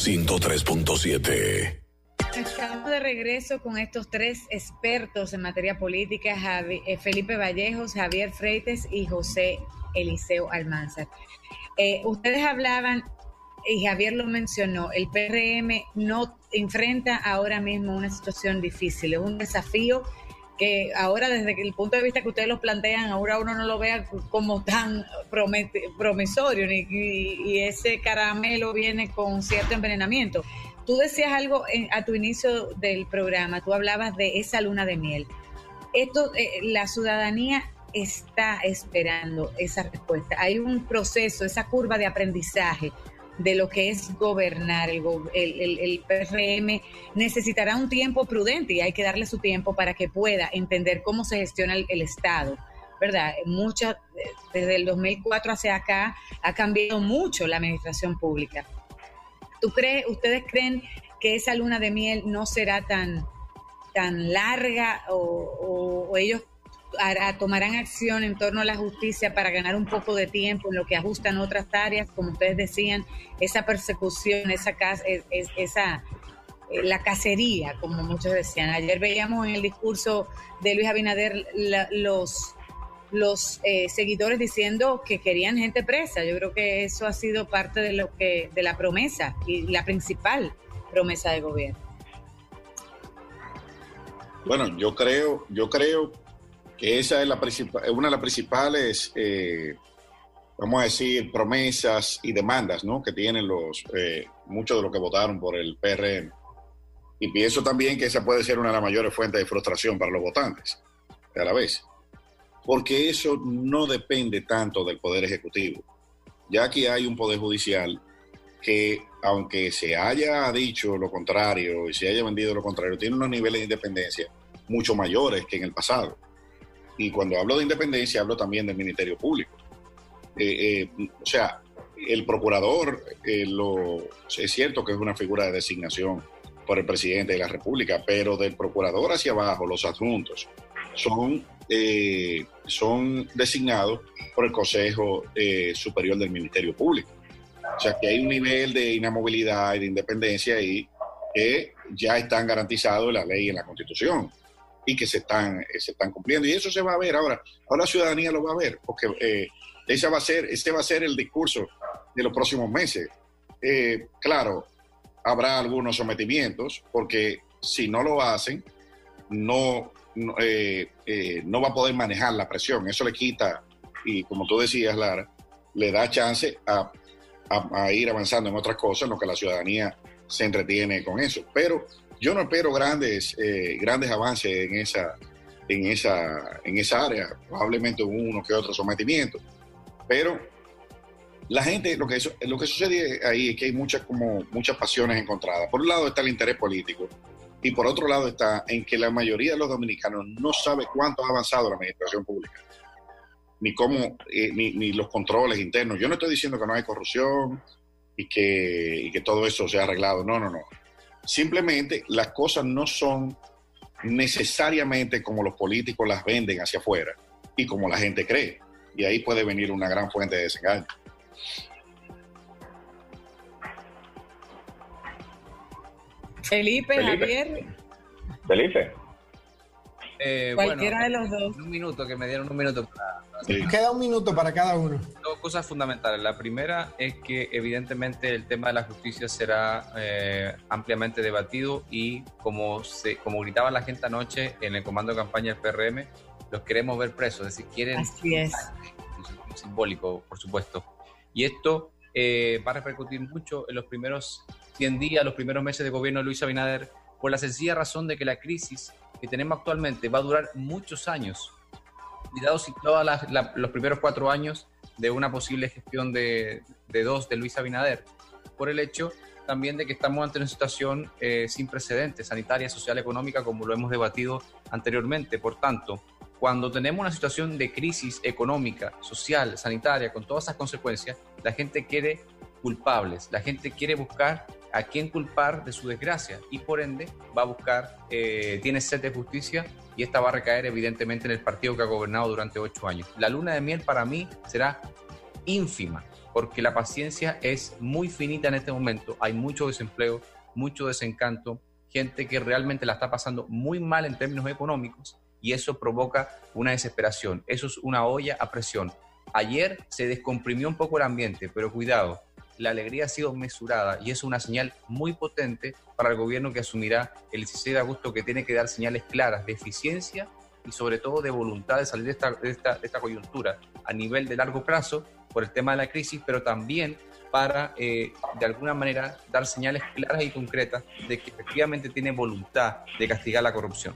103.7. Estamos de regreso con estos tres expertos en materia política, eh, Felipe Vallejos, Javier Freites y José Eliseo Almanzar. Eh, ustedes hablaban, y Javier lo mencionó, el PRM no enfrenta ahora mismo una situación difícil, es un desafío que ahora desde el punto de vista que ustedes lo plantean, ahora uno no lo vea como tan promisorio ni, y, ese caramelo viene con cierto envenenamiento. Tú decías algo a tu inicio del programa, tú hablabas de esa luna de miel. Esto, eh, la ciudadanía está esperando esa respuesta. Hay un proceso, esa curva de aprendizaje de lo que es gobernar. El, el, PRM necesitará un tiempo prudente y hay que darle su tiempo para que pueda entender cómo se gestiona el, Estado. ¿Verdad? Muchas, desde el 2004 hacia acá ha cambiado mucho la administración pública. ¿Tú crees, ustedes creen que esa luna de miel no será tan, tan larga o, o ellos tomarán acción en torno a la justicia para ganar un poco de tiempo en lo que ajustan otras áreas, como ustedes decían, esa persecución, esa, esa eh, la cacería, como muchos decían. Ayer veíamos en el discurso de Luis Abinader los los eh, seguidores diciendo que querían gente presa. Yo creo que eso ha sido parte de lo que de la promesa y la principal promesa de gobierno. Bueno, yo creo, yo creo que esa es la una de las principales, eh, vamos a decir, promesas y demandas ¿no? que tienen los eh, muchos de los que votaron por el PRM. Y pienso también que esa puede ser una de las mayores fuentes de frustración para los votantes a la vez. Porque eso no depende tanto del Poder Ejecutivo. Ya aquí hay un Poder Judicial que, aunque se haya dicho lo contrario y se haya vendido lo contrario, tiene unos niveles de independencia mucho mayores que en el pasado y cuando hablo de independencia hablo también del Ministerio Público. Eh, eh, o sea, el procurador, eh, lo, es cierto que es una figura de designación por el presidente de la República, pero del procurador hacia abajo, los adjuntos, son, son designados por el Consejo Superior del Ministerio Público. O sea que hay un nivel de inamovilidad y de independencia ahí que ya están garantizados en la ley y en la Constitución y que se están, eh, se están cumpliendo. Y eso se va a ver ahora. Ahora la ciudadanía lo va a ver, porque eh, ese, va a ser, ese va a ser el discurso de los próximos meses. Eh, claro, habrá algunos sometimientos, porque si no lo hacen, no, no, va a poder manejar la presión. Eso le quita, y como tú decías, Lara, le da chance a, a ir avanzando en otras cosas, en lo que la ciudadanía se entretiene con eso. Pero yo no espero grandes, eh, grandes avances en esa, en, esa, en esa área, probablemente uno que otro sometimiento, pero la gente, lo que, lo que sucede ahí es que hay muchas, como, muchas pasiones encontradas. Por un lado está el interés político y por otro lado está en que la mayoría de los dominicanos no sabe cuánto ha avanzado la administración pública, ni cómo, eh, ni, los controles internos. Yo no estoy diciendo que no hay corrupción y que, y que todo eso se ha arreglado, no, no, no. Simplemente las cosas no son necesariamente como los políticos las venden hacia afuera y como la gente cree. Y ahí puede venir una gran fuente de desengaño. Felipe, Felipe. Javier. Felipe. Eh, Cualquiera de los dos. Un minuto, que me dieron un minuto Queda un minuto para cada uno. Dos cosas fundamentales. La primera es que evidentemente el tema de la justicia será eh, ampliamente debatido y como, se, como gritaba la gente anoche en el comando de campaña del PRM, los queremos ver presos. Es decir, quieren... Así es. Simbólico, por supuesto. Y esto eh, va a repercutir mucho en los primeros 100 días, los primeros meses de gobierno de Luis Abinader, por la sencilla razón de que la crisis que tenemos actualmente va a durar muchos años. Cuidado si todos los primeros cuatro años de una posible gestión de, dos de Luis Abinader, por el hecho también de que estamos ante una situación eh, sin precedentes, sanitaria, social, económica, como lo hemos debatido anteriormente. Por tanto, cuando tenemos una situación de crisis económica, social, sanitaria, con todas esas consecuencias, la gente quiere culpables, la gente quiere buscar a quién culpar de su desgracia y por ende va a buscar, eh, tiene sed de justicia y esta va a recaer evidentemente en el partido que ha gobernado durante ocho años. La luna de miel para mí será ínfima, porque la paciencia es muy finita en este momento. Hay mucho desempleo, mucho desencanto, gente que realmente la está pasando muy mal en términos económicos y eso provoca una desesperación. Eso es una olla a presión. Ayer se descomprimió un poco el ambiente, pero cuidado, la alegría ha sido mesurada y es una señal muy potente para el gobierno que asumirá el 16 de agosto, que tiene que dar señales claras de eficiencia y sobre todo de voluntad de salir de esta, de esta, de esta coyuntura a nivel de largo plazo por el tema de la crisis, pero también para, eh, de alguna manera, dar señales claras y concretas de que efectivamente tiene voluntad de castigar la corrupción.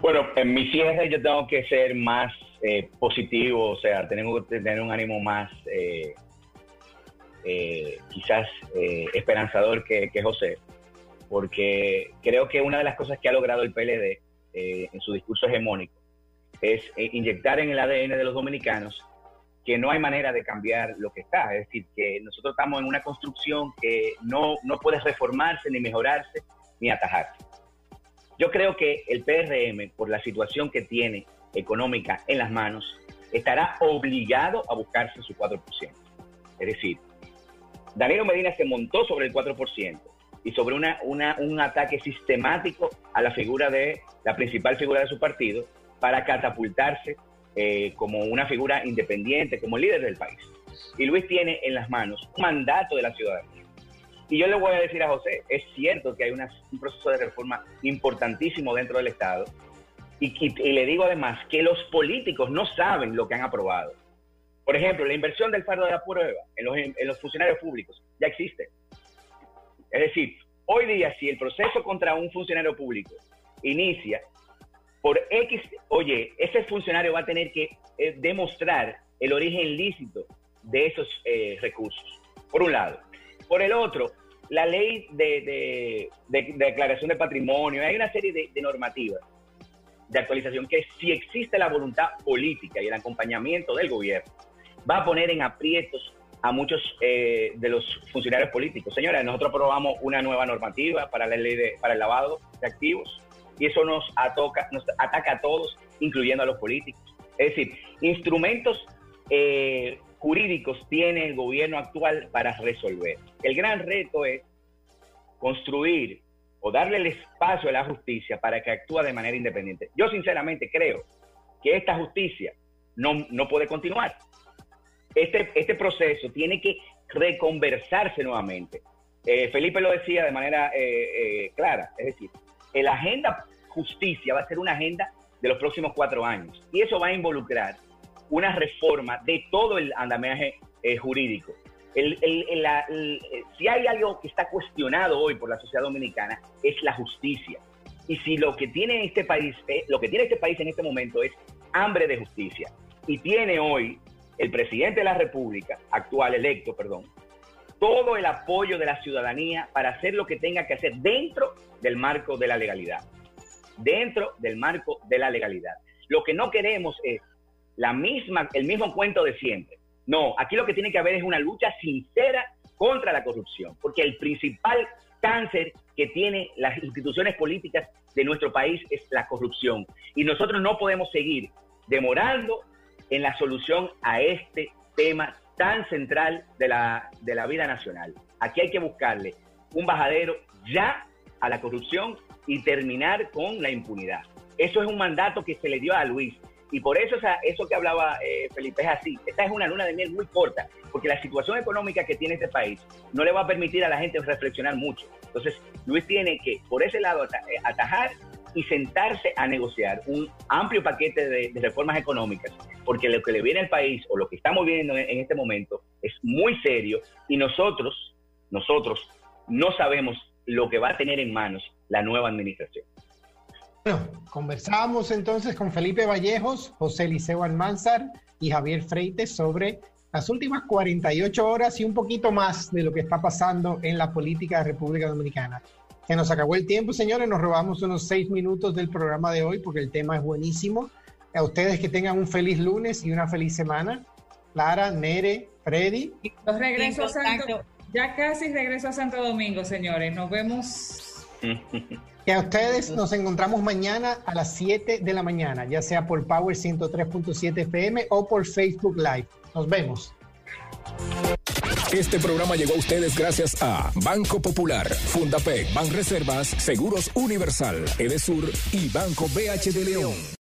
Bueno, en mi cierre yo tengo que ser más eh, positivo, o sea, tenemos que tener un ánimo más eh, quizás esperanzador que, que, José, porque creo que una de las cosas que ha logrado el PLD en su discurso hegemónico es inyectar en el ADN de los dominicanos que no hay manera de cambiar lo que está. Es decir, que nosotros estamos en una construcción que no, no puede reformarse, ni mejorarse, ni atajarse. Yo creo que el PRM, por la situación que tiene económica en las manos, estará obligado a buscarse su 4%. Es decir, Danilo Medina se montó sobre el 4% y sobre una, una, un ataque sistemático a la figura de la principal figura de su partido para catapultarse eh, como una figura independiente, como líder del país. Y Luis tiene en las manos un mandato de la ciudadanía. Y yo le voy a decir a José, es cierto que hay un proceso de reforma importantísimo dentro del Estado. Y, le digo además que los políticos no saben lo que han aprobado. Por ejemplo, la inversión del fardo de la prueba en los, funcionarios públicos ya existe. Es decir, hoy día si el proceso contra un funcionario público inicia por X, oye, ese funcionario va a tener que eh, demostrar el origen lícito de esos eh, recursos, por un lado. Por el otro, la ley de, declaración de patrimonio, hay una serie de, normativas de actualización que si existe la voluntad política y el acompañamiento del gobierno, va a poner en aprietos a muchos eh, de los funcionarios políticos. Señora, nosotros aprobamos una nueva normativa para el lavado de activos, y eso nos, nos ataca a todos, incluyendo a los políticos. Es decir, instrumentos eh, jurídicos tiene el gobierno actual para resolver. El gran reto es construir o darle el espacio a la justicia para que actúe de manera independiente. Yo sinceramente creo que esta justicia no, no puede continuar. Este, este proceso tiene que reconversarse nuevamente. Eh, Felipe lo decía de manera eh, clara, es decir, la agenda justicia va a ser una agenda de los próximos cuatro años. Y eso va a involucrar una reforma de todo el andamiaje eh, jurídico. si hay algo que está cuestionado hoy por la sociedad dominicana es la justicia. Y si lo que tiene este país, eh, lo que tiene este país en este momento es hambre de justicia, y tiene hoy el presidente de la República, actual electo, perdón, todo el apoyo de la ciudadanía para hacer lo que tenga que hacer dentro del marco de la legalidad. Dentro del marco de la legalidad. Lo que no queremos es la misma, el mismo cuento de siempre. No, aquí lo que tiene que haber es una lucha sincera contra la corrupción, porque el principal cáncer que tiene las instituciones políticas de nuestro país es la corrupción. Y nosotros no podemos seguir demorando en la solución a este tema tan central de la, de la vida nacional. Aquí hay que buscarle un bajadero ya a la corrupción y terminar con la impunidad. Eso es un mandato que se le dio a Luis. Y por eso eso que hablaba eh, Felipe es así. Esta es una luna de miel muy corta, porque la situación económica que tiene este país no le va a permitir a la gente reflexionar mucho. Entonces, Luis tiene que, por ese lado, eh, atajar y sentarse a negociar un amplio paquete de, reformas económicas, porque lo que le viene al país o lo que estamos viendo en, este momento es muy serio y nosotros, nosotros no sabemos lo que va a tener en manos la nueva administración. Bueno, conversábamos entonces con Felipe Vallejos, José Liceo Almanzar y Javier Freites sobre las últimas 48 horas y un poquito más de lo que está pasando en la política de República Dominicana. Se nos acabó el tiempo, señores. Nos robamos unos seis minutos del programa de hoy porque el tema es buenísimo. A ustedes que tengan un feliz lunes y una feliz semana. Clara, Nere, Freddy. Los regreso a Santo, ya casi regreso a Santo Domingo, señores. Nos vemos. Y a ustedes nos encontramos mañana a las 7 de la mañana, ya sea por Power 103.7 FM o por Facebook Live. Nos vemos. Este programa llegó a ustedes gracias a Banco Popular, Fundapec, Banreservas, Seguros Universal, Edesur y Banco BH de León.